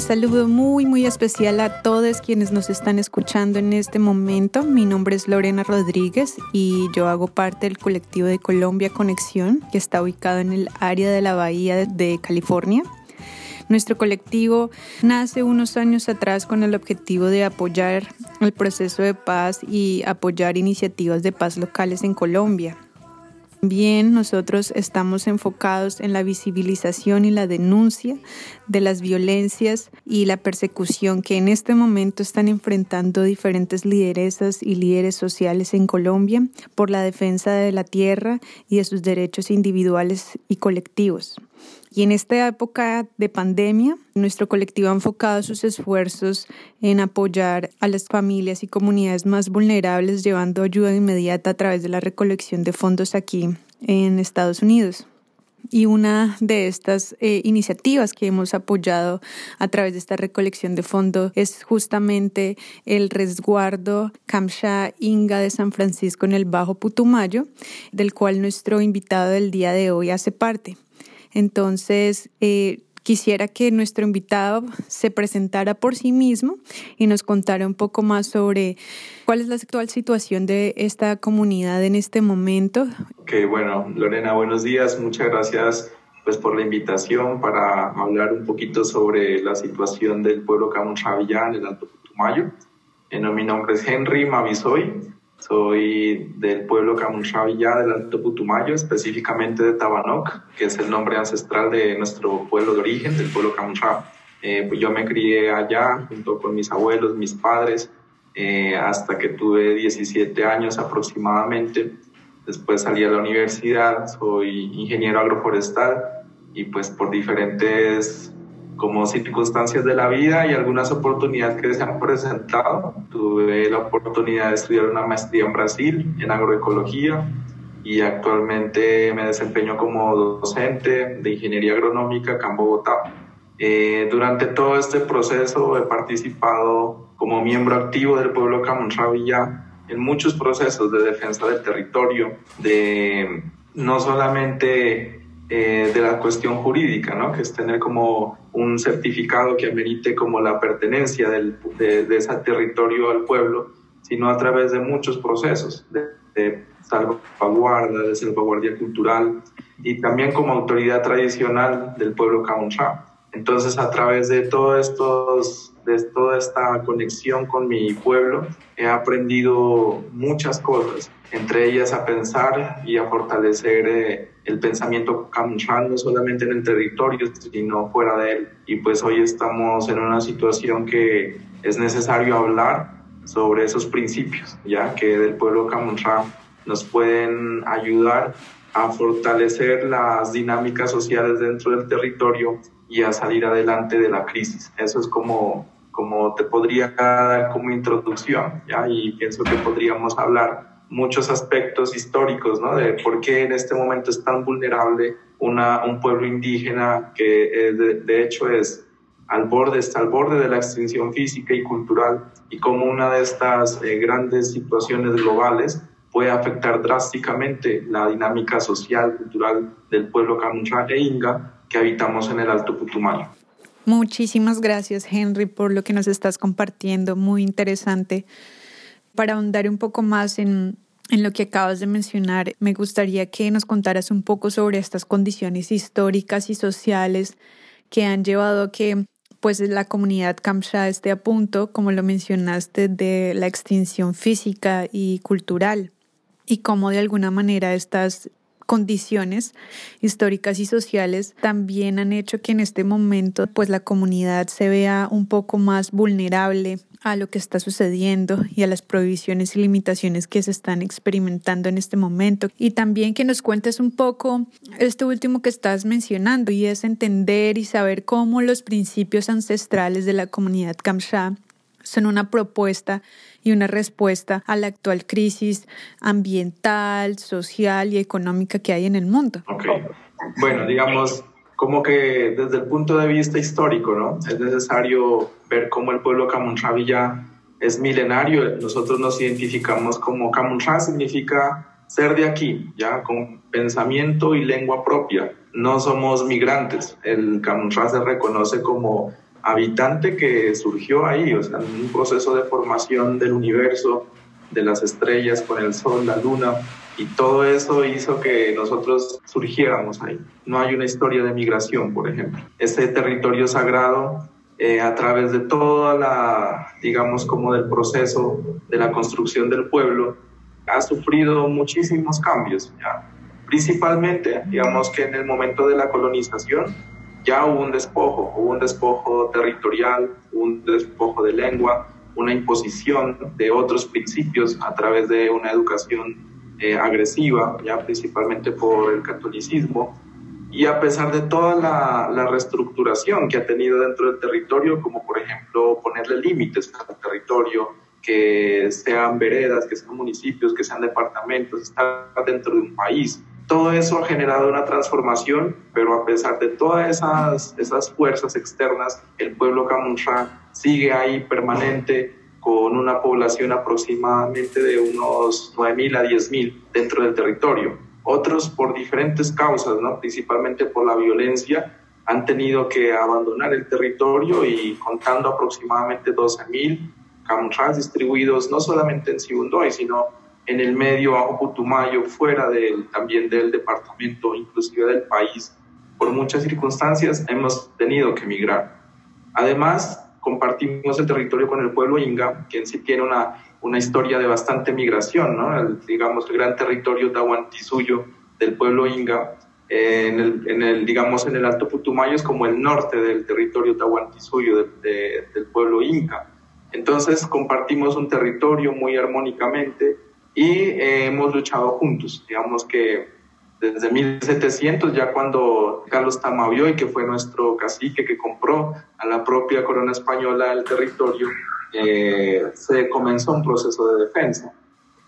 Un saludo muy muy especial a todos quienes nos están escuchando en este momento. Mi nombre es Lorena Rodríguez y yo hago parte del colectivo de Colombia Conexión, que está ubicado en el área de la Bahía de California. Nuestro colectivo nace unos años atrás con el objetivo de apoyar el proceso de paz y apoyar iniciativas de paz locales en Colombia. Bien, nosotros estamos enfocados en la visibilización y la denuncia de las violencias y la persecución que en este momento están enfrentando diferentes lideresas y líderes sociales en Colombia por la defensa de la tierra y de sus derechos individuales y colectivos. Y en esta época de pandemia, nuestro colectivo ha enfocado sus esfuerzos en apoyar a las familias y comunidades más vulnerables, llevando ayuda inmediata a través de la recolección de fondos aquí en Estados Unidos. Y una de estas eh, iniciativas que hemos apoyado a través de esta recolección de fondos es justamente el resguardo Kamsha Inga de San Francisco en el Bajo Putumayo, del cual nuestro invitado del día de hoy hace parte. Entonces, eh, quisiera que nuestro invitado se presentara por sí mismo y nos contara un poco más sobre cuál es la actual situación de esta comunidad en este momento. Ok, bueno, Lorena, buenos días. Muchas gracias pues, por la invitación para hablar un poquito sobre la situación del pueblo Camunchavillá en el Alto Putumayo. Eh, mi nombre es Henry Mavisoy. Soy del pueblo Camunchavillá del Alto Putumayo, específicamente de Tabanoc, que es el nombre ancestral de nuestro pueblo de origen, del pueblo Camunchav. Eh, pues yo me crié allá junto con mis abuelos, mis padres, eh, hasta que tuve 17 años aproximadamente. Después salí a la universidad, soy ingeniero agroforestal y pues por diferentes como circunstancias de la vida y algunas oportunidades que se han presentado. Tuve la oportunidad de estudiar una maestría en Brasil en agroecología y actualmente me desempeño como docente de ingeniería agronómica acá en Bogotá. Eh, durante todo este proceso he participado como miembro activo del pueblo Camonravilla en muchos procesos de defensa del territorio, de no solamente eh, de la cuestión jurídica, ¿no? que es tener como un certificado que amerite como la pertenencia del, de, ese territorio al pueblo, sino a través de muchos procesos de, salvaguarda, de salvaguardia cultural y también como autoridad tradicional del pueblo Kauncha. Entonces, a través de, todo estos, de toda esta conexión con mi pueblo, he aprendido muchas cosas, entre ellas a pensar y a fortalecer eh, el pensamiento camuchán, no solamente en el territorio, sino fuera de él. Y pues hoy estamos en una situación que es necesario hablar sobre esos principios, ya que del pueblo camuchán nos pueden ayudar a fortalecer las dinámicas sociales dentro del territorio y a salir adelante de la crisis. Eso es como, como te podría dar como introducción, ¿ya? y pienso que podríamos hablar muchos aspectos históricos, ¿no? De por qué en este momento es tan vulnerable una, un pueblo indígena que eh, de, hecho es al borde, está al borde de la extinción física y cultural y cómo una de estas eh, grandes situaciones globales puede afectar drásticamente la dinámica social, cultural del pueblo Camucha e Inga que habitamos en el Alto Putumayo. Muchísimas gracias, Henry, por lo que nos estás compartiendo. Muy interesante. Para ahondar un poco más en, en lo que acabas de mencionar, me gustaría que nos contaras un poco sobre estas condiciones históricas y sociales que han llevado a que pues la comunidad Kamsha esté a punto, como lo mencionaste, de la extinción física y cultural y cómo de alguna manera estas condiciones históricas y sociales también han hecho que en este momento pues la comunidad se vea un poco más vulnerable a lo que está sucediendo y a las prohibiciones y limitaciones que se están experimentando en este momento. Y también que nos cuentes un poco esto último que estás mencionando y es entender y saber cómo los principios ancestrales de la comunidad Kamsha son una propuesta y una respuesta a la actual crisis ambiental, social y económica que hay en el mundo. Ok. Bueno, digamos, como que desde el punto de vista histórico, ¿no? Es necesario ver cómo el pueblo Camunchavi ya es milenario. Nosotros nos identificamos como Camuncha significa ser de aquí, ya con pensamiento y lengua propia. No somos migrantes. El Camuncha se reconoce como habitante que surgió ahí, o sea, un proceso de formación del universo, de las estrellas con el sol, la luna, y todo eso hizo que nosotros surgiéramos ahí. No hay una historia de migración, por ejemplo. Este territorio sagrado, eh, a través de toda la, digamos, como del proceso de la construcción del pueblo, ha sufrido muchísimos cambios. Principalmente, digamos que en el momento de la colonización, ya hubo un despojo, hubo un despojo territorial, un despojo de lengua, una imposición de otros principios a través de una educación eh, agresiva, ya principalmente por el catolicismo, y a pesar de toda la, la, reestructuración que ha tenido dentro del territorio, como por ejemplo ponerle límites al territorio, que sean veredas, que sean municipios, que sean departamentos, estar dentro de un país, todo eso ha generado una transformación, pero a pesar de todas esas, esas fuerzas externas, el pueblo Camunra sigue ahí permanente con una población aproximadamente de unos 9.000 a 10.000 dentro del territorio. Otros por diferentes causas, ¿no? principalmente por la violencia, han tenido que abandonar el territorio y contando aproximadamente 12.000 Camunras distribuidos no solamente en Sibundoy, sino en el medio bajo Putumayo, fuera del, también del departamento, inclusive del país. Por muchas circunstancias hemos tenido que emigrar. Además, compartimos el territorio con el pueblo Inga, que en sí tiene una, una historia de bastante migración, ¿no? El, digamos, el gran territorio Tahuantisuyo del pueblo Inga, en el, en el, digamos, en el Alto Putumayo es como el norte del territorio Tahuantisuyo del pueblo Inca. Entonces compartimos un territorio muy armónicamente y eh, hemos luchado juntos. Digamos que desde 1700, ya cuando Carlos Tamavioy, que fue nuestro cacique que compró a la propia corona española el territorio, eh, se comenzó un proceso de defensa.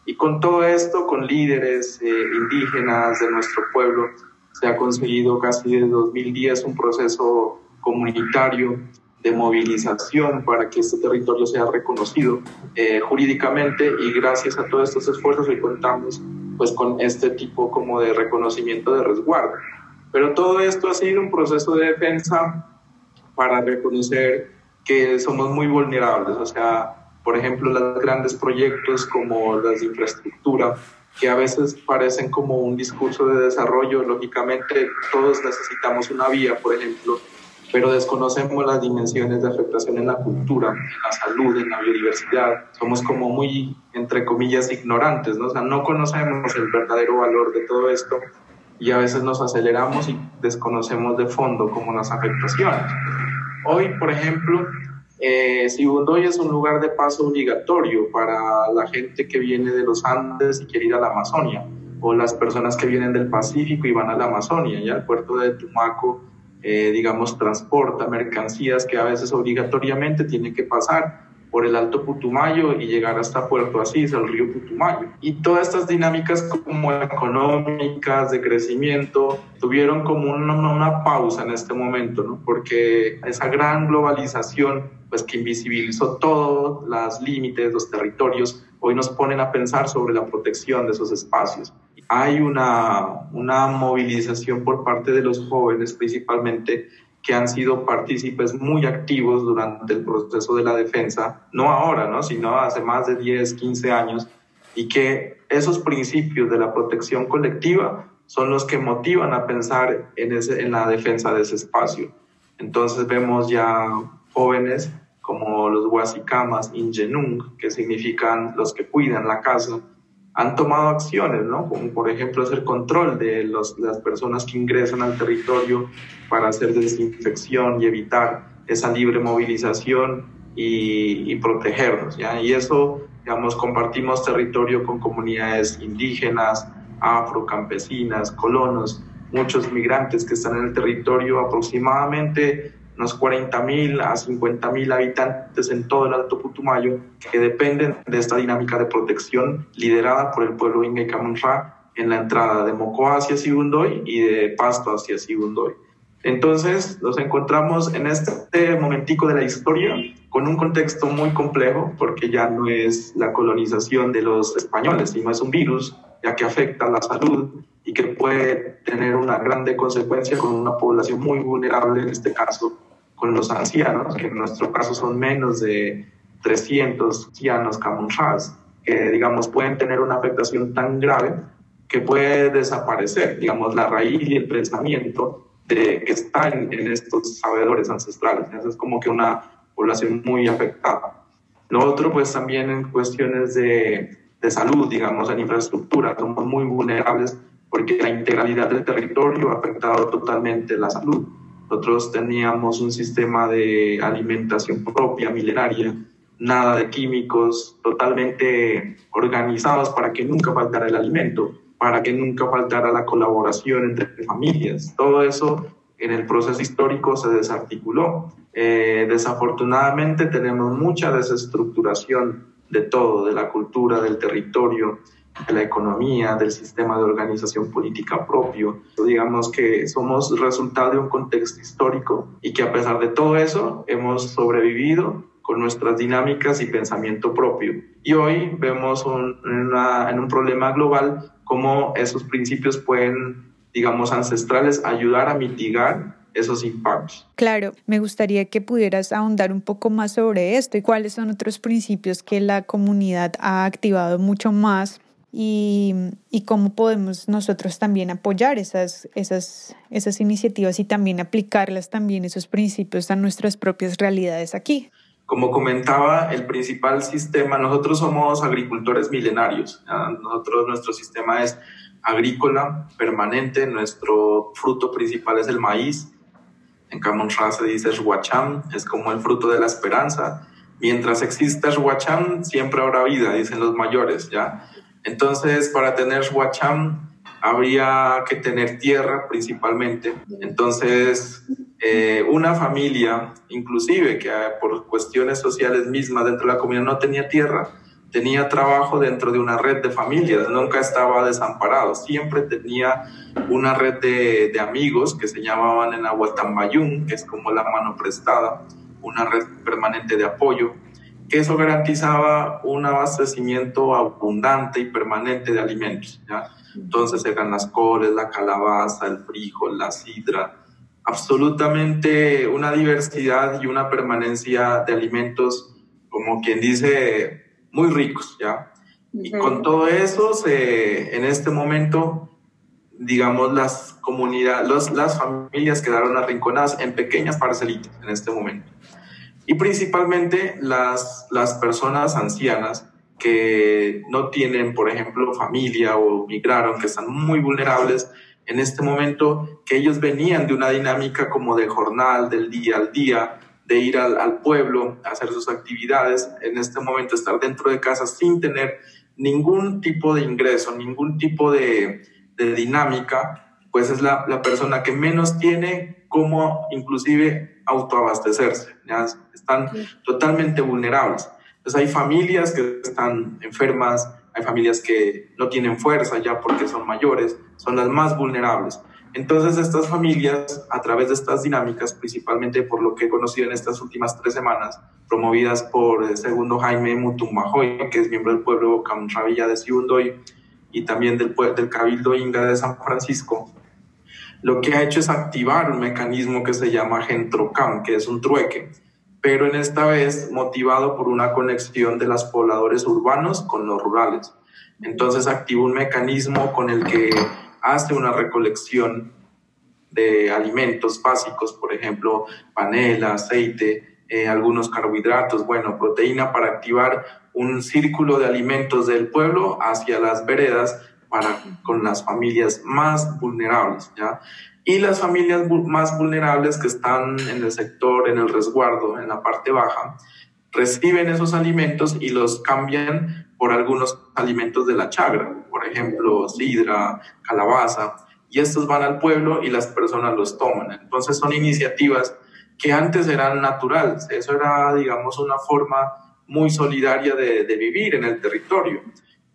Y con todo esto, con líderes eh, indígenas de nuestro pueblo, se ha conseguido casi desde 2010 un proceso comunitario de movilización para que este territorio sea reconocido eh, jurídicamente y gracias a todos estos esfuerzos hoy contamos pues con este tipo como de reconocimiento de resguardo. Pero todo esto ha sido un proceso de defensa para reconocer que somos muy vulnerables, o sea, por ejemplo, los grandes proyectos como las de infraestructura, que a veces parecen como un discurso de desarrollo, lógicamente todos necesitamos una vía, por ejemplo, pero desconocemos las dimensiones de afectación en la cultura, en la salud, en la biodiversidad. Somos como muy, entre comillas, ignorantes, ¿no? O sea, no conocemos el verdadero valor de todo esto y a veces nos aceleramos y desconocemos de fondo como las afectaciones. Hoy, por ejemplo, eh, Sibundoy es un lugar de paso obligatorio para la gente que viene de los Andes y quiere ir a la Amazonia, o las personas que vienen del Pacífico y van a la Amazonia, ya el puerto de Tumaco eh, digamos, transporta mercancías que a veces obligatoriamente tienen que pasar por el Alto Putumayo y llegar hasta Puerto Asís, al río Putumayo. Y todas estas dinámicas como económicas, de crecimiento, tuvieron como una, una pausa en este momento, ¿no? porque esa gran globalización, pues que invisibilizó todos los límites, los territorios, hoy nos ponen a pensar sobre la protección de esos espacios hay una, una movilización por parte de los jóvenes principalmente que han sido partícipes muy activos durante el proceso de la defensa, no ahora, ¿no? sino hace más de 10, 15 años, y que esos principios de la protección colectiva son los que motivan a pensar en, en la defensa de ese espacio. Entonces vemos ya jóvenes como los Huasicamas Ingenung, que significan los que cuidan la casa, han tomado acciones, ¿no? Como por ejemplo hacer control de los, las personas que ingresan al territorio para hacer desinfección y evitar esa libre movilización y, y protegerlos, ¿ya? Y eso, digamos, compartimos territorio con comunidades indígenas, afrocampesinas, colonos, muchos migrantes que están en el territorio, aproximadamente unos 40.000 a 50.000 habitantes en todo el Alto Putumayo que dependen de esta dinámica de protección liderada por el pueblo Inga y Camunra en la entrada de Mocoa hacia Sibundoy y de Pasto hacia Sibundoy. Entonces nos encontramos en este momentico de la historia con un contexto muy complejo porque ya no es la colonización de los españoles, sino es un virus ya que afecta la salud y que puede tener una grande consecuencia con una población muy vulnerable, en este caso con los ancianos, que en nuestro caso son menos de 300 ancianos camunchas, que digamos pueden tener una afectación tan grave que puede desaparecer, digamos, la raíz y el pensamiento de, que está en, estos sabedores ancestrales. es como que una población muy afectada. Lo otro, pues también en cuestiones de, de salud, digamos, en infraestructura, somos muy vulnerables porque la integralidad del territorio ha afectado totalmente la salud. Nosotros teníamos un sistema de alimentación propia, milenaria, nada de químicos, totalmente organizados para que nunca faltara el alimento para que nunca faltara la colaboración entre familias. Todo eso en el proceso histórico se desarticuló. Eh, desafortunadamente tenemos mucha desestructuración de todo, de la cultura, del territorio, de la economía, del sistema de organización política propio. Digamos que somos resultado de un contexto histórico y que a pesar de todo eso hemos sobrevivido con nuestras dinámicas y pensamiento propio. Y hoy vemos en un problema global cómo esos principios pueden, digamos, ancestrales ayudar a mitigar esos impactos. Claro, me gustaría que pudieras ahondar un poco más sobre esto y cuáles son otros principios que la comunidad ha activado mucho más y, y, cómo podemos nosotros también apoyar esas, esas, esas iniciativas y también aplicarlas también esos principios a nuestras propias realidades aquí. Como comentaba, el principal sistema, nosotros somos agricultores milenarios, nosotros nuestro sistema es agrícola permanente, nuestro fruto principal es el maíz, en Camonra se dice Huacham, es como el fruto de la esperanza. Mientras exista Huacham, siempre habrá vida, dicen los mayores, ¿ya? Entonces, para tener Huacham, habría que tener tierra principalmente. Entonces, eh, una familia, inclusive que ah, por cuestiones sociales mismas dentro de la comunidad no tenía tierra, tenía trabajo dentro de una red de familias, nunca estaba desamparado, siempre tenía una red de, amigos que se llamaban en Aguatambayún, que es como la mano prestada, una red permanente de apoyo, que eso garantizaba un abastecimiento abundante y permanente de alimentos. Entonces eran las coles, la calabaza, el frijol, la sidra, absolutamente una diversidad y una permanencia de alimentos, como quien dice, muy ricos, ¿ya? Y con todo eso, se, en este momento, digamos, las comunidades, las familias quedaron arrinconadas en pequeñas parcelitas en este momento. Y principalmente las, las personas ancianas que no tienen, por ejemplo, familia o migraron, que están muy vulnerables, en este momento que ellos venían de una dinámica como de jornal, del día al día, de ir al, pueblo, a hacer sus actividades, en este momento estar dentro de casa sin tener ningún tipo de ingreso, ningún tipo de, dinámica, pues es la, persona que menos tiene como inclusive autoabastecerse, están totalmente vulnerables. Entonces hay familias que están enfermas, hay familias que no tienen fuerza ya porque son mayores, son las más vulnerables. Entonces estas familias, a través de estas dinámicas, principalmente por lo que he conocido en estas últimas tres semanas, promovidas por el segundo Jaime Mutumbajoy, que es miembro del pueblo Camravilla de Siundoy, y también del, del Cabildo Inga de San Francisco, lo que ha hecho es activar un mecanismo que se llama Gentrocam, que es un trueque pero en esta vez motivado por una conexión de los pobladores urbanos con los rurales. Entonces activa un mecanismo con el que hace una recolección de alimentos básicos, por ejemplo, panela, aceite, eh, algunos carbohidratos, bueno, proteína para activar un círculo de alimentos del pueblo hacia las veredas para con las familias más vulnerables, ¿ya? y las familias más vulnerables que están en el sector, en el resguardo, en la parte baja, reciben esos alimentos y los cambian por algunos alimentos de la chagra, por ejemplo, sidra, calabaza, y estos van al pueblo y las personas los toman. Entonces son iniciativas que antes eran naturales, eso era, digamos, una forma muy solidaria de, de vivir en el territorio.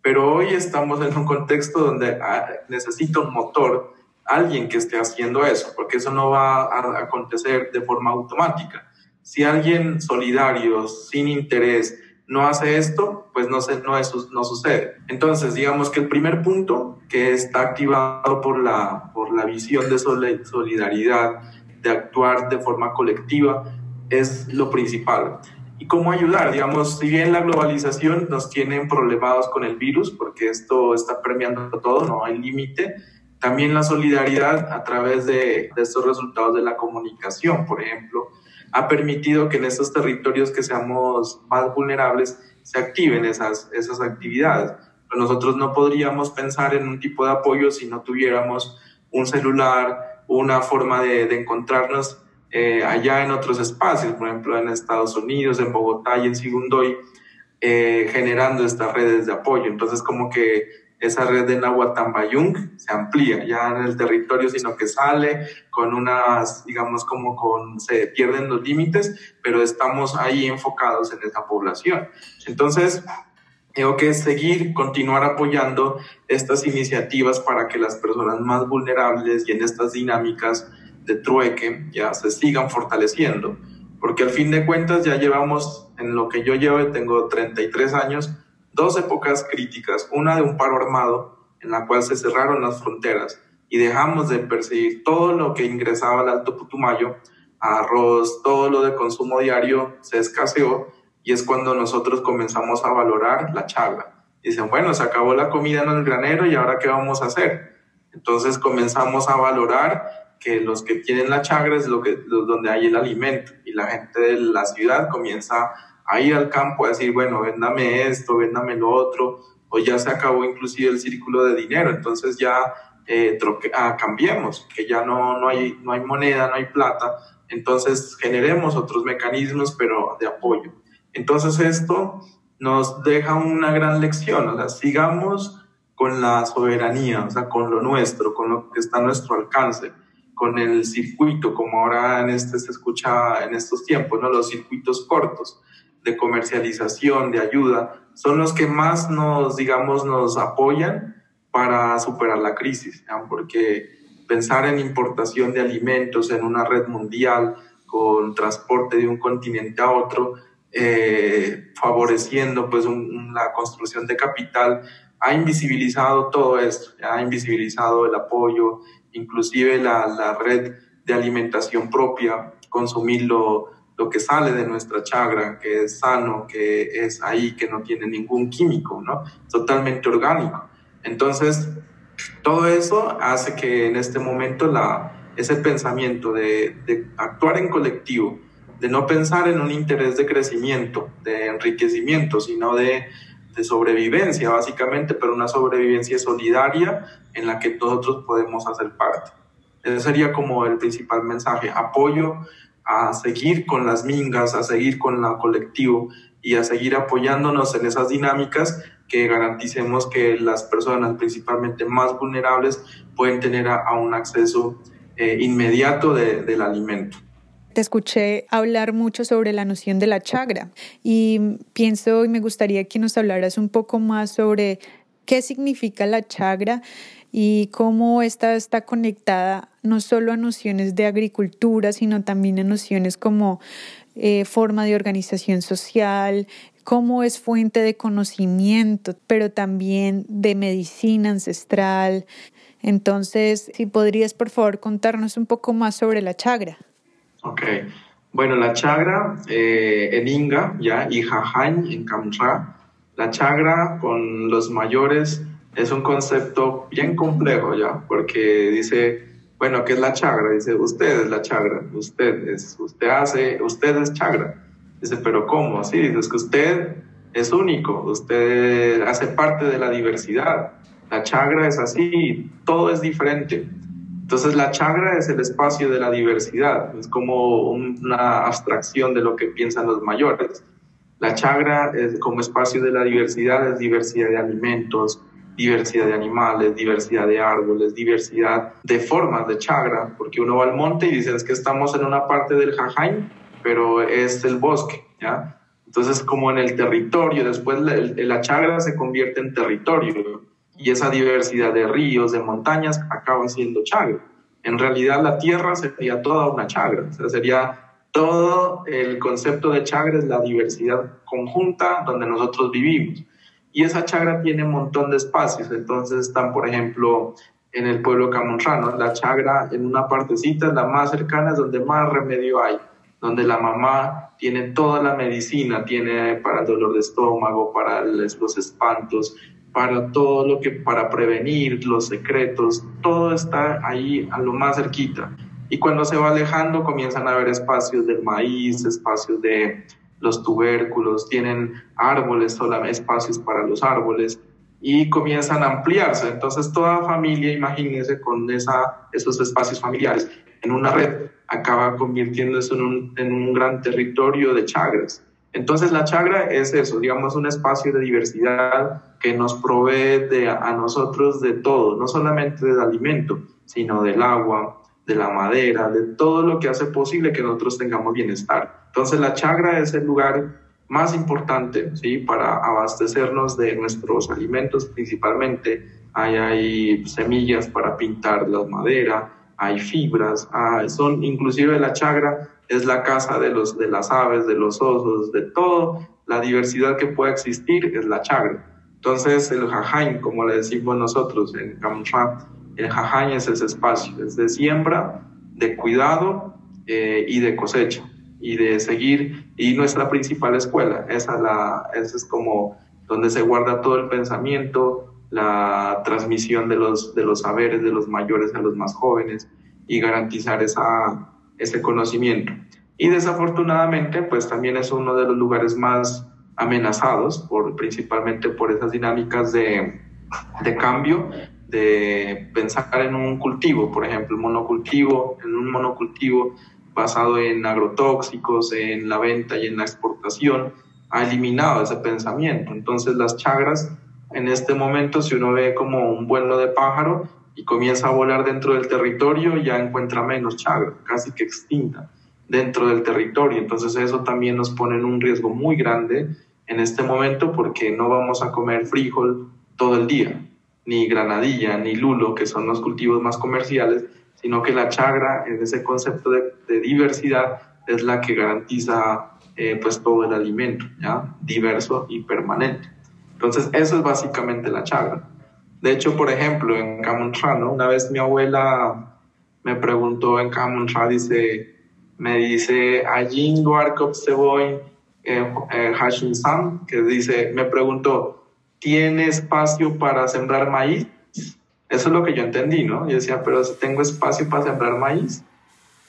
Pero hoy estamos en un contexto donde ah, necesita un motor alguien que esté haciendo eso, porque eso no va a acontecer de forma automática. Si alguien solidario, sin interés, no hace esto, pues no, se, no, eso no sucede. Entonces, digamos que el primer punto que está activado por la, por la visión de solidaridad de actuar de forma colectiva es lo principal. ¿Y cómo ayudar? Digamos, si bien la globalización nos tiene problemados con el virus, porque esto está premiando todo, no hay límite, también la solidaridad a través de, de, estos resultados de la comunicación, por ejemplo, ha permitido que en estos territorios que seamos más vulnerables se activen esas, esas actividades. Pero nosotros no podríamos pensar en un tipo de apoyo si no tuviéramos un celular, una forma de, de encontrarnos eh, allá en otros espacios, por ejemplo en Estados Unidos, en Bogotá y en Sigundoy, eh, generando estas redes de apoyo. Entonces como que esa red de Nahuatambayung se amplía ya en el territorio, sino que sale con unas, digamos, como con, se pierden los límites, pero estamos ahí enfocados en esa población. Entonces, tengo que seguir, continuar apoyando estas iniciativas para que las personas más vulnerables y en estas dinámicas de trueque ya se sigan fortaleciendo. Porque al fin de cuentas ya llevamos, en lo que yo llevo, tengo 33 años, dos épocas críticas, una de un paro armado en la cual se cerraron las fronteras y dejamos de perseguir todo lo que ingresaba al Alto Putumayo, arroz, todo lo de consumo diario se escaseó y es cuando nosotros comenzamos a valorar la chagra. Dicen, bueno, se acabó la comida en el granero y ahora qué vamos a hacer. Entonces comenzamos a valorar que los que tienen la chagra es lo que, donde hay el alimento. Y la gente de la ciudad comienza a ir al campo a decir, bueno, véndame esto, véndame lo otro, o ya se acabó inclusive el círculo de dinero, entonces ya eh, troque, ah, cambiemos, que ya no, no, hay, no hay moneda, no hay plata, entonces generemos otros mecanismos, pero de apoyo. Entonces esto nos deja una gran lección, o sea, sigamos con la soberanía, o sea, con lo nuestro, con lo que está a nuestro alcance, con el circuito, como ahora en este se escucha en estos tiempos, ¿no? Los circuitos cortos de comercialización, de ayuda, son los que más nos, digamos, nos apoyan para superar la crisis, porque pensar en importación de alimentos en una red mundial con transporte de un continente a otro, eh, favoreciendo pues la construcción de capital, ha invisibilizado todo esto, ha invisibilizado el apoyo, inclusive la, la red de alimentación propia, consumirlo lo que sale de nuestra chagra, que es sano, que es ahí, que no tiene ningún químico, ¿no? Totalmente orgánico. Entonces, todo eso hace que en este momento la, ese pensamiento de, de actuar en colectivo, de no pensar en un interés de crecimiento, de enriquecimiento, sino de, de sobrevivencia, básicamente, pero una sobrevivencia solidaria en la que nosotros podemos hacer parte. Ese sería como el principal mensaje, apoyo a seguir con las mingas, a seguir con la colectivo y a seguir apoyándonos en esas dinámicas que garanticemos que las personas principalmente más vulnerables pueden tener a, un acceso eh, inmediato del alimento. Te escuché hablar mucho sobre la noción de la chagra y pienso y me gustaría que nos hablaras un poco más sobre qué significa la chagra y cómo esta está conectada no solo a nociones de agricultura, sino también a nociones como eh, forma de organización social, cómo es fuente de conocimiento, pero también de medicina ancestral. Entonces, si podrías, por favor, contarnos un poco más sobre la chagra. Ok. Bueno, la chagra eh, en Inga, ya, y Jajañ en Kamra, la chagra con los mayores es un concepto bien complejo ya, porque dice, bueno, ¿qué es la chagra? Dice, usted es la chagra, usted es, usted hace, usted es chagra. Dice, pero ¿cómo? Sí, dice, es que usted es único, usted hace parte de la diversidad. La chagra es así, todo es diferente. Entonces la chagra es el espacio de la diversidad, es como una abstracción de lo que piensan los mayores. La chagra es como espacio de la diversidad, es diversidad de alimentos, diversidad de animales, diversidad de árboles, diversidad de formas de chagra, porque uno va al monte y dice es que estamos en una parte del Jajain, pero es el bosque, ¿ya? Entonces, como en el territorio, después la, la chagra se convierte en territorio y esa diversidad de ríos, de montañas, acaba siendo chagra. En realidad, la tierra sería toda una chagra, o sea, sería todo el concepto de chagra es la diversidad conjunta donde nosotros vivimos. Y esa chagra tiene un montón de espacios. Entonces están, por ejemplo, en el pueblo camonrano. La chagra en una partecita, la más cercana, es donde más remedio hay, donde la mamá tiene toda la medicina, tiene para el dolor de estómago, para los espantos, para todo lo que, para prevenir los secretos, todo está ahí a lo más cerquita. Y cuando se va alejando comienzan a haber espacios del maíz, espacios de los tubérculos, tienen árboles, solamente espacios para los árboles y comienzan a ampliarse. Entonces toda familia, imagínense, con esa, esos espacios familiares en una red, acaba convirtiéndose en un, en un gran territorio de chagras. Entonces la chagra es eso, digamos, un espacio de diversidad que nos provee a nosotros de todo, no solamente del alimento, sino del agua, de la madera, de todo lo que hace posible que nosotros tengamos bienestar. Entonces la chagra es el lugar más importante ¿sí? para abastecernos de nuestros alimentos principalmente. Hay, hay semillas para pintar la madera, hay fibras, son inclusive la chagra es la casa de, los, de las aves, de los osos, de todo, la diversidad que pueda existir es la chagra. Entonces el jajain, como le decimos nosotros en Kamcha, el jajain es ese espacio, es de siembra, de cuidado eh, y de cosecha y de seguir, y nuestra principal escuela, esa, la, esa es como donde se guarda todo el pensamiento, la transmisión de los, de los saberes de los mayores a los más jóvenes y garantizar esa, ese conocimiento. Y desafortunadamente, pues también es uno de los lugares más amenazados, por, principalmente por esas dinámicas de, de cambio, de pensar en un cultivo, por ejemplo, monocultivo, en un monocultivo basado en agrotóxicos, en la venta y en la exportación, ha eliminado ese pensamiento. Entonces las chagras, en este momento, si uno ve como un vuelo de pájaro y comienza a volar dentro del territorio, ya encuentra menos chagra, casi que extinta dentro del territorio. Entonces eso también nos pone en un riesgo muy grande en este momento porque no vamos a comer frijol todo el día, ni granadilla, ni lulo, que son los cultivos más comerciales, sino que la chagra, en ese concepto de, diversidad, es la que garantiza eh, pues todo el alimento, ¿ya? diverso y permanente. Entonces, eso es básicamente la chagra. De hecho, por ejemplo, en Camontra, ¿no? una vez mi abuela me preguntó en Camontra, dice, me dice, allí Duarkop Seboy eh, eh, Hashim Sam, que dice, me preguntó, ¿tiene espacio para sembrar maíz? Eso es lo que yo entendí, ¿no? Yo decía, pero si tengo espacio para sembrar maíz.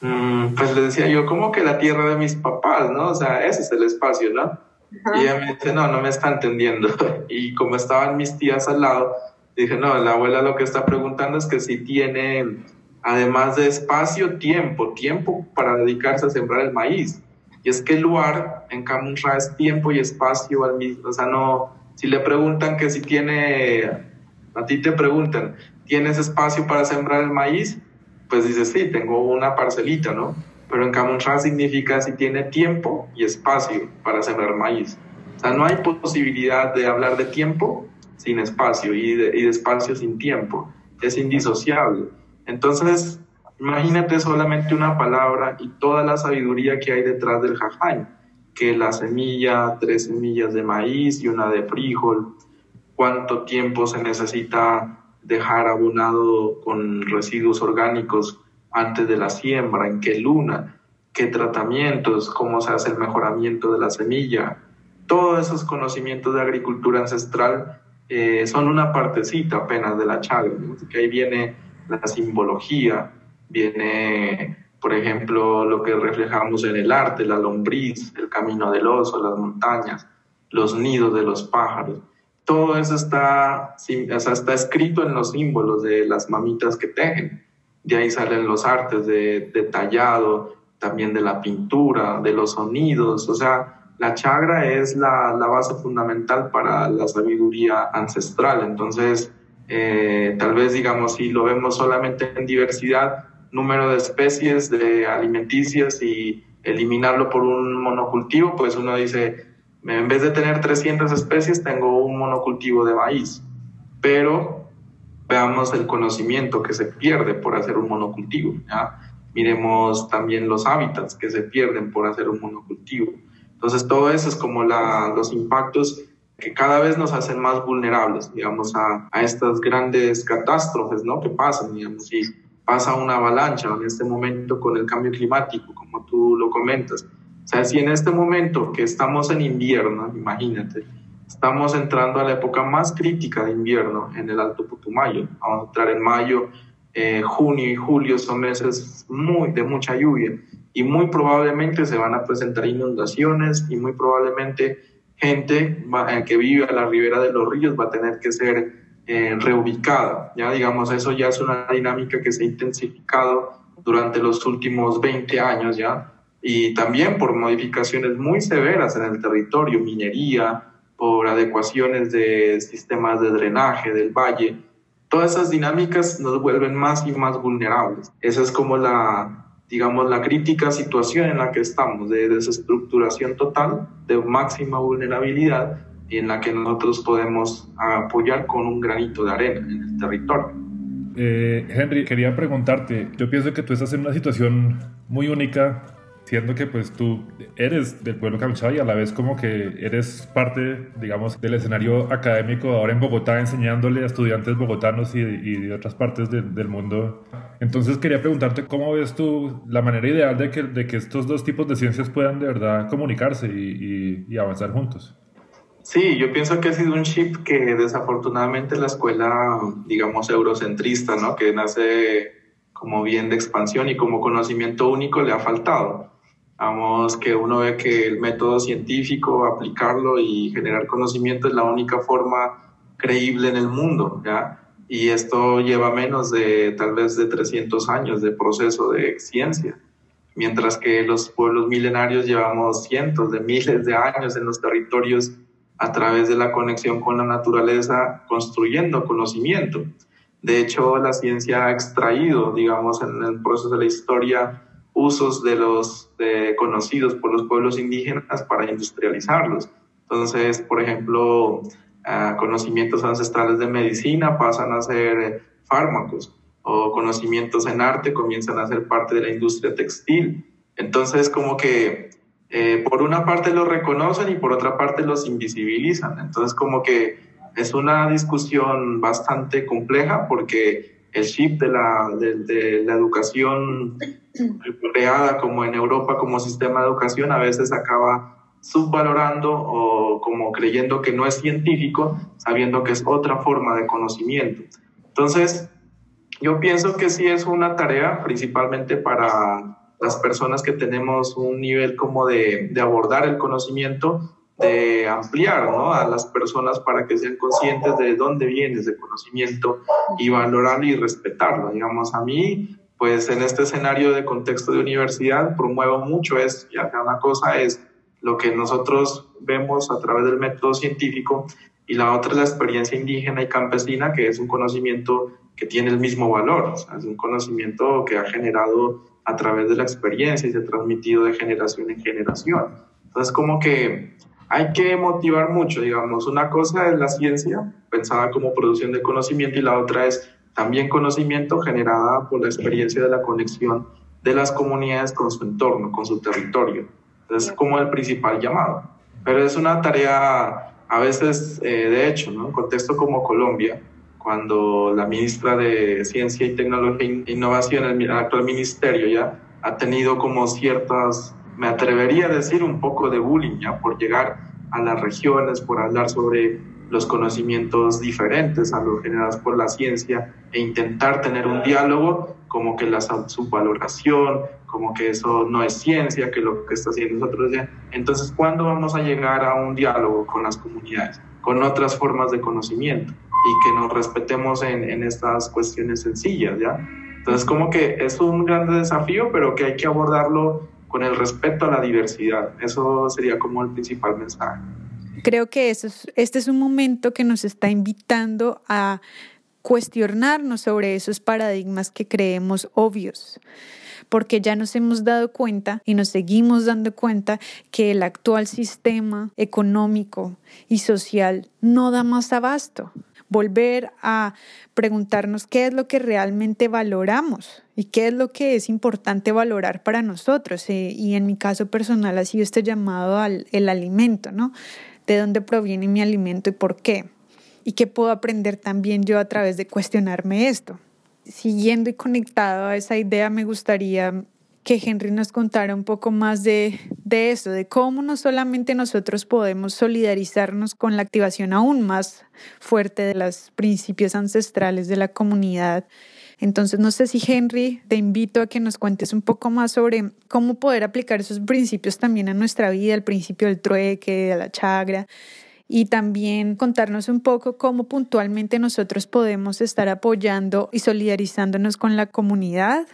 Mm, pues le decía yo, como que la tierra de mis papás, ¿no? O sea, ese es el espacio, ¿no? Y ella me dice, no, no me está entendiendo. Y como estaban mis tías al lado, dije, no, la abuela lo que está preguntando es que si tiene, además de espacio, tiempo, tiempo para dedicarse a sembrar el maíz. Y es que el lugar en Camunra es tiempo y espacio al mismo. O sea, no, si le preguntan que si tiene a ti te preguntan, ¿tienes espacio para sembrar el maíz? Pues dices, sí, tengo una parcelita, ¿no? Pero en Camonra significa si tiene tiempo y espacio para sembrar maíz. O sea, no hay posibilidad de hablar de tiempo sin espacio y de, y de espacio sin tiempo. Es indisociable. Entonces, imagínate solamente una palabra y toda la sabiduría que hay detrás del jajain, que la semilla, tres semillas de maíz y una de frijol, cuánto tiempo se necesita dejar abonado con residuos orgánicos antes de la siembra, en qué luna, qué tratamientos, cómo se hace el mejoramiento de la semilla. Todos esos conocimientos de agricultura ancestral eh, son una partecita apenas de la chaga, que ahí viene la simbología, viene, por ejemplo, lo que reflejamos en el arte, la lombriz, el camino del oso, las montañas, los nidos de los pájaros todo eso está, o sea, está escrito en los símbolos de las mamitas que tejen. De ahí salen los artes de, tallado, también de la pintura, de los sonidos. O sea, la chagra es la, la base fundamental para la sabiduría ancestral. Entonces, eh, tal vez, digamos, si lo vemos solamente en diversidad, número de especies de alimenticias y eliminarlo por un monocultivo, pues uno dice, en vez de tener 300 especies, tengo un monocultivo de maíz. Pero veamos el conocimiento que se pierde por hacer un monocultivo. Miremos también los hábitats que se pierden por hacer un monocultivo. Entonces, todo eso es como la, los impactos que cada vez nos hacen más vulnerables, digamos, a, a estas grandes catástrofes, ¿no? Que pasan, digamos, si pasa una avalancha en este momento con el cambio climático, como tú lo comentas. O sea, si en este momento que estamos en invierno, imagínate, estamos entrando a la época más crítica de invierno en el Alto Putumayo, vamos a entrar en mayo, eh, junio y julio. Son meses muy, de mucha lluvia. Y muy probablemente se van a presentar inundaciones y muy probablemente gente eh, que vive a la ribera de los ríos va a tener que ser eh, reubicada. Ya digamos, eso ya es una dinámica que se ha intensificado durante los últimos 20 años ya y también por modificaciones muy severas en el territorio, minería, por adecuaciones de sistemas de drenaje del valle. Todas esas dinámicas nos vuelven más y más vulnerables. Esa es como la, digamos, la crítica situación en la que estamos, de desestructuración total, de máxima vulnerabilidad y en la que nosotros podemos apoyar con un granito de arena en el territorio. Eh, Henry, quería preguntarte, yo pienso que tú estás en una situación muy única, siendo que pues tú eres del pueblo Camchá y a la vez como que eres parte, digamos, del escenario académico ahora en Bogotá enseñándole a estudiantes bogotanos y, de otras partes del mundo entonces quería preguntarte cómo ves tú la manera ideal de que, de que estos dos tipos de ciencias puedan de verdad comunicarse y, y, avanzar juntos. Sí, yo pienso que ha sido un chip que desafortunadamente la escuela, digamos, eurocentrista, ¿no? que nace como bien de expansión y como conocimiento único le ha faltado. Vamos, que uno ve que el método científico, aplicarlo y generar conocimiento es la única forma creíble en el mundo, ¿ya? y esto lleva menos de tal vez de 300 años de proceso de ciencia, mientras que los pueblos milenarios llevamos cientos de miles de años en los territorios a través de la conexión con la naturaleza construyendo conocimiento. De hecho, la ciencia ha extraído, digamos, en el proceso de la historia, usos de los conocidos por los pueblos indígenas para industrializarlos. Entonces, por ejemplo, conocimientos ancestrales de medicina pasan a ser fármacos o conocimientos en arte comienzan a ser parte de la industria textil. Entonces, como que eh, por una parte los reconocen y por otra parte los invisibilizan. Entonces, como que es una discusión bastante compleja porque el chip de la, de, de la educación creada como en Europa como sistema de educación a veces acaba subvalorando o como creyendo que no es científico, sabiendo que es otra forma de conocimiento. Entonces, yo pienso que sí es una tarea principalmente para las personas que tenemos un nivel como de, de abordar el conocimiento, de ampliar ¿no? a las personas para que sean conscientes de dónde viene ese conocimiento y valorarlo y respetarlo. Digamos, a mí, pues en este escenario de contexto de universidad, promuevo mucho eso. Y acá una cosa es lo que nosotros vemos a través del método científico y la otra es la experiencia indígena y campesina, que es un conocimiento que tiene el mismo valor, es un conocimiento que ha generado a través de la experiencia y se ha transmitido de generación en generación. Entonces, como que hay que motivar mucho, digamos, una cosa es la ciencia, pensada como producción de conocimiento, y la otra es también conocimiento generada por la experiencia de la conexión de las comunidades con su entorno, con su territorio es como el principal llamado. Pero es una tarea a veces, eh, de hecho, ¿no? En contexto como Colombia, cuando la ministra de Ciencia y Tecnología e Innovación, el actual ministerio ya, ha tenido como ciertas, me atrevería a decir, un poco de bullying ya por llegar a las regiones, por hablar sobre los conocimientos diferentes a los generados por la ciencia e intentar tener un diálogo como que la subvaloración, como que eso no es ciencia, que lo que está haciendo nosotros Entonces, ¿cuándo vamos a llegar a un diálogo con las comunidades, con otras formas de conocimiento y que nos respetemos en, en estas cuestiones sencillas, ¿ya? Entonces, como que es un gran desafío, pero que hay que abordarlo con el respeto a la diversidad. Eso sería como el principal mensaje. Creo que eso este es un momento que nos está invitando a cuestionarnos sobre esos paradigmas que creemos obvios porque ya nos hemos dado cuenta y nos seguimos dando cuenta que el actual sistema económico y social no da más abasto. Volver a preguntarnos qué es lo que realmente valoramos y qué es lo que es importante valorar para nosotros. Eh, y en mi caso personal ha sido este llamado al el alimento, ¿no? de dónde proviene mi alimento y por qué. Y qué puedo aprender también yo a través de cuestionarme esto. Siguiendo y conectado a esa idea, me gustaría que Henry nos contara un poco más de, de eso, de cómo no solamente nosotros podemos solidarizarnos con la activación aún más fuerte de los principios ancestrales de la comunidad. Entonces, no sé si Henry, te invito a que nos cuentes un poco más sobre cómo poder aplicar esos principios también a nuestra vida, el principio del trueque, de la chagra, y también contarnos un poco cómo puntualmente nosotros podemos estar apoyando y solidarizándonos con la comunidad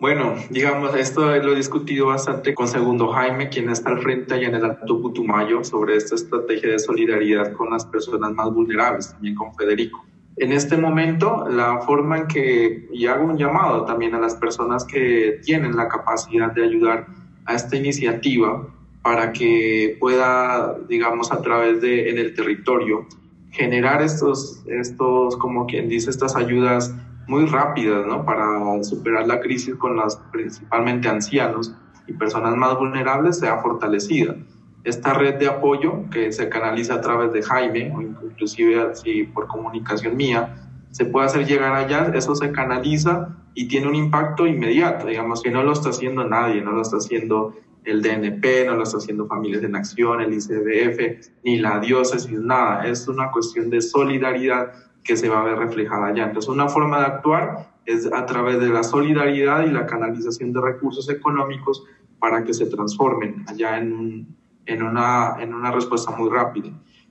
bueno, digamos, esto lo he discutido bastante con Segundo Jaime, quien está al frente allá en el Alto Putumayo, sobre esta estrategia de solidaridad con las personas más vulnerables, también con Federico. En este momento, la forma en que, y hago un llamado también a las personas que tienen la capacidad de ayudar a esta iniciativa para que pueda, digamos, a través de, en el territorio, generar estos, estos, como quien dice, estas ayudas muy rápidas ¿no? para superar la crisis con los principalmente ancianos y personas más vulnerables sea fortalecida. Esta red de apoyo que se canaliza a través de Jaime o inclusive así por comunicación mía, se puede hacer llegar allá, eso se canaliza y tiene un impacto inmediato, digamos que no lo está haciendo nadie, no lo está haciendo el DNP, no lo está haciendo Familias en Acción, el ICBF, ni la diócesis, nada, es una cuestión de solidaridad que se va a ver reflejada allá. Entonces, una forma de actuar es a través de la solidaridad y la canalización de recursos económicos para que se transformen allá en, en, una, en una respuesta muy rápida.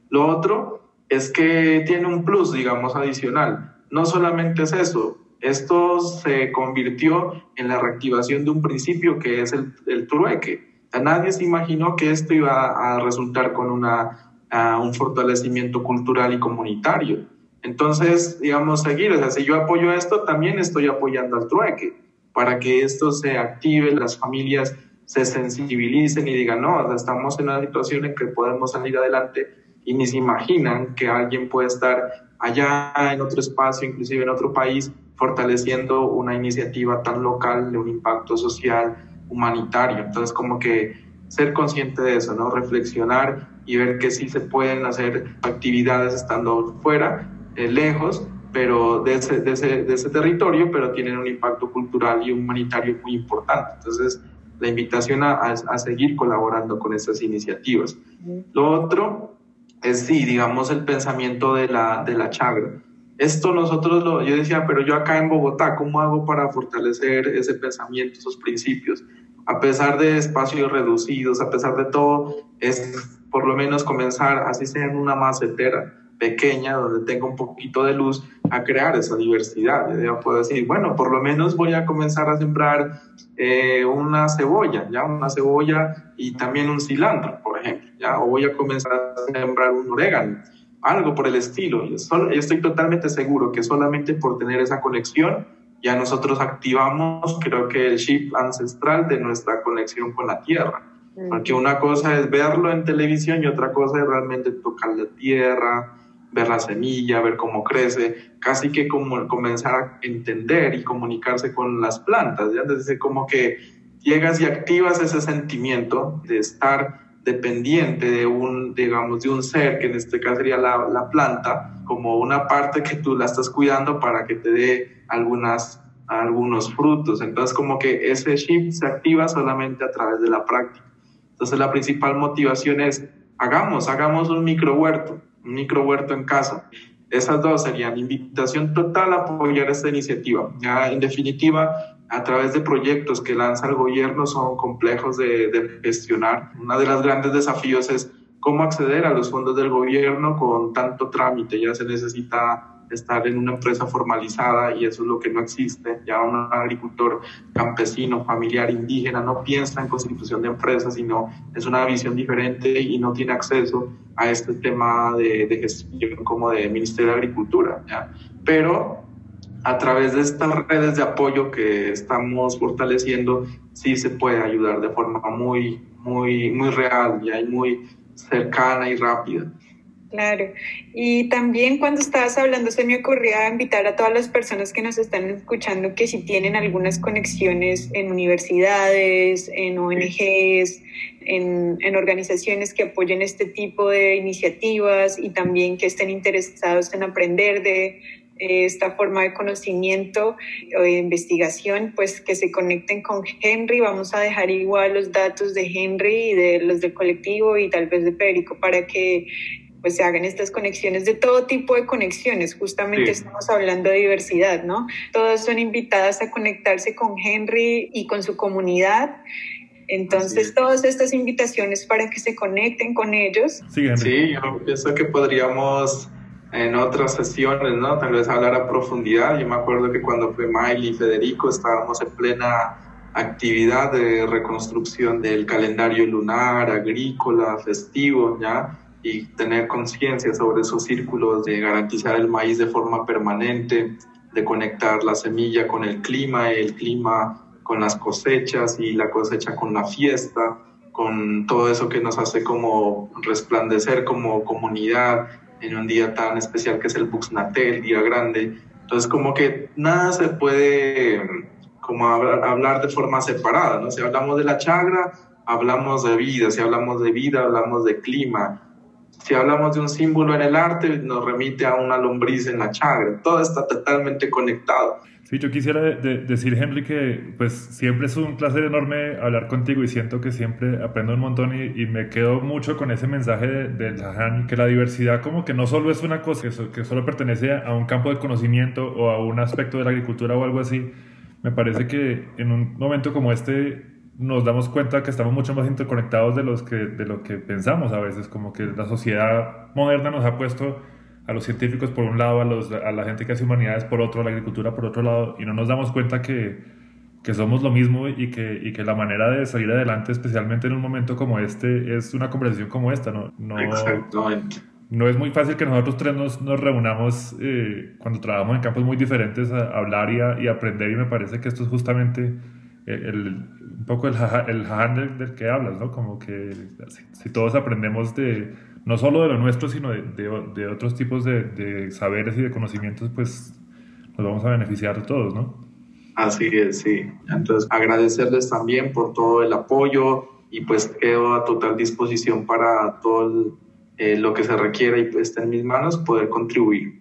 Lo otro es que tiene un plus, digamos, adicional. No solamente es eso, esto se convirtió en la reactivación de un principio que es el, el trueque. nadie se imaginó que esto iba a resultar con una, un fortalecimiento cultural y comunitario entonces, digamos, seguir, o sea, si yo apoyo esto, también estoy apoyando al trueque, para que esto se active, las familias se sensibilicen y digan, no, estamos en una situación en que podemos salir adelante y ni se imaginan que alguien puede estar allá en otro espacio, inclusive en otro país, fortaleciendo una iniciativa tan local de un impacto social, humanitario. Entonces, como que ser consciente de eso, ¿no? Reflexionar y ver que sí se pueden hacer actividades estando fuera eh, lejos, pero de ese, de, ese, de ese territorio, pero tienen un impacto cultural y humanitario muy importante. Entonces, la invitación a, a, seguir colaborando con estas iniciativas. Lo otro es, sí, digamos, el pensamiento de la, de la chagra. Esto nosotros, lo, yo decía, pero yo acá en Bogotá, ¿cómo hago para fortalecer ese pensamiento, esos principios? A pesar de espacios reducidos, a pesar de todo, es por lo menos comenzar, así sea en una macetera, pequeña donde tenga un poquito de luz a crear esa diversidad. Ya puedo decir, bueno, por lo menos voy a comenzar a sembrar eh, una cebolla, ya una cebolla y también un cilantro, por ejemplo, ya o voy a comenzar a sembrar un orégano, algo por el estilo. Yo, estoy totalmente seguro que solamente por tener esa conexión ya nosotros activamos, creo que el chip ancestral de nuestra conexión con la tierra. Porque una cosa es verlo en televisión y otra cosa es realmente tocar la tierra, ver la semilla, ver cómo crece, casi que como comenzar a entender y comunicarse con las plantas, ¿ya? Desde como que llegas y activas ese sentimiento de estar dependiente de un, digamos, de un ser, que en este caso sería la, la planta, como una parte que tú la estás cuidando para que te dé algunas, algunos frutos. Entonces, como que ese chip se activa solamente a través de la práctica. Entonces, la principal motivación es, hagamos, hagamos un micro huerto un micro huerto en casa. Esas dos serían invitación total a apoyar esta iniciativa. Ya, en definitiva, a través de proyectos que lanza el gobierno son complejos de, de gestionar. Uno de los grandes desafíos es cómo acceder a los fondos del gobierno con tanto trámite. Ya se necesita estar en una empresa formalizada y eso es lo que no existe. Ya un agricultor campesino, familiar, indígena no piensa en constitución de empresas, sino es una visión diferente y no tiene acceso a este tema de, de gestión como de Ministerio de Agricultura. ¿ya? Pero a través de estas redes de apoyo que estamos fortaleciendo, sí se puede ayudar de forma muy, muy, muy real y muy cercana y rápida. Claro. Y también cuando estabas hablando se me ocurría invitar a todas las personas que nos están escuchando que si tienen algunas conexiones en universidades, en ONGs, en, en, organizaciones que apoyen este tipo de iniciativas y también que estén interesados en aprender de esta forma de conocimiento o de investigación, pues que se conecten con Henry. Vamos a dejar igual los datos de Henry y de los del colectivo y tal vez de Perico para que pues se hagan estas conexiones de todo tipo de conexiones. Justamente estamos hablando de diversidad, ¿no? Todas son invitadas a conectarse con Henry y con su comunidad. Entonces, todas estas invitaciones para que se conecten con ellos. Sí, sí, yo pienso que podríamos en otras sesiones, ¿no? Tal vez hablar a profundidad. Yo me acuerdo que cuando fue Miley y Federico estábamos en plena actividad de reconstrucción del calendario lunar, agrícola, festivo, ¿ya? Y tener conciencia sobre esos círculos de garantizar el maíz de forma permanente, de conectar la semilla con el clima, el clima con las cosechas y la cosecha con la fiesta, con todo eso que nos hace como resplandecer como comunidad en un día tan especial que es el Buxnaté, el día grande. Entonces como que nada se puede como hablar de forma separada, ¿no? Si hablamos de la chagra, hablamos de vida, si hablamos de vida, hablamos de clima, si hablamos de un símbolo en el arte, nos remite a una lombriz en la chagra. Todo está totalmente conectado. Sí, yo quisiera decir, Henry, que pues siempre es un placer enorme hablar contigo y siento que siempre aprendo un montón y, me quedo mucho con ese mensaje del de que la diversidad como que no solo es una cosa que, que solo pertenece a un campo de conocimiento o a un aspecto de la agricultura o algo así. Me parece que en un momento como este nos damos cuenta que estamos mucho más interconectados de, los que, de lo que pensamos a veces, como que la sociedad moderna nos ha puesto a los científicos por un lado, a, los, a la gente que hace humanidades por otro, a la agricultura por otro lado, y no nos damos cuenta que, que somos lo mismo y que, y que la manera de salir adelante, especialmente en un momento como este, es una conversación como esta, ¿no? no No es muy fácil que nosotros tres nos, nos reunamos eh, cuando trabajamos en campos muy diferentes a, hablar y, a, y aprender, y me parece que esto es justamente el, un poco el, el del, que hablas, ¿no? Como que si, todos aprendemos de, no solo de lo nuestro, sino de, de, otros tipos de, saberes y de conocimientos, pues nos vamos a beneficiar todos, ¿no? Así es, sí. Entonces, agradecerles también por todo el apoyo y pues quedo a total disposición para todo eh, lo que se requiera y pues está en mis manos poder contribuir.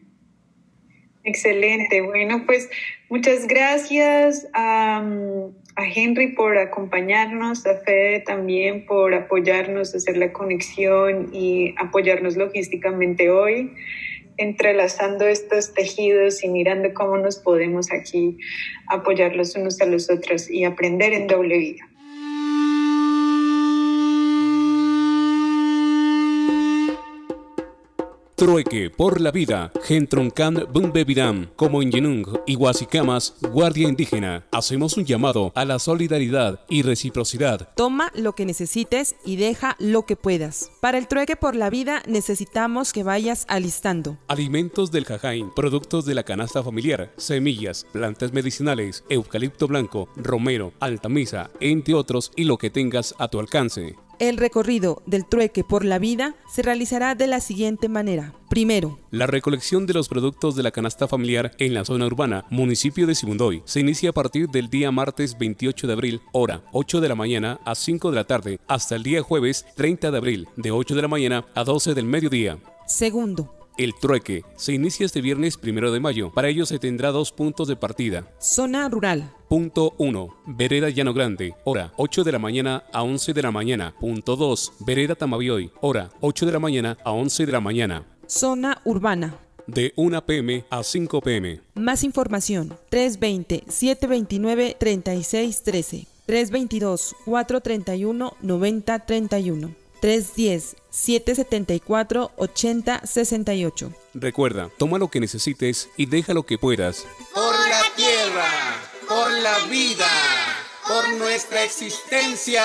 Excelente. Bueno, pues muchas gracias a, a, Henry por acompañarnos, a Fede también por apoyarnos, hacer la conexión y apoyarnos logísticamente hoy, entrelazando estos tejidos y mirando cómo nos podemos aquí apoyar los unos a los otros y aprender en doble vida. Trueque por la vida, Gentroncan Bumbevidam, como en Yenung, Iguasicamas, Guardia Indígena. Hacemos un llamado a la solidaridad y reciprocidad. Toma lo que necesites y deja lo que puedas. Para el trueque por la vida necesitamos que vayas alistando. Alimentos del Jajain, productos de la canasta familiar, semillas, plantas medicinales, eucalipto blanco, romero, altamisa, entre otros y lo que tengas a tu alcance. El recorrido del trueque por la vida se realizará de la siguiente manera. Primero, la recolección de los productos de la canasta familiar en la zona urbana, municipio de Sibundoy, se inicia a partir del día martes 28 de abril, hora 8 de la mañana a 5 de la tarde, hasta el día jueves 30 de abril, de 8 de la mañana a 12 del mediodía. Segundo, el trueque se inicia este viernes primero de mayo. Para ello se tendrá dos puntos de partida. Zona rural. Punto 1. Vereda Llano Grande. Hora 8 de la mañana a 11 de la mañana. Punto 2. Vereda Tamabioy. Hora 8 de la mañana a 11 de la mañana. Zona urbana. De 1 pm a 5 pm. Más información. 320-729-3613. 322-431-9031. 310-774-8068. Recuerda, toma lo que necesites y deja lo que puedas. Por la tierra, por la vida, por nuestra existencia.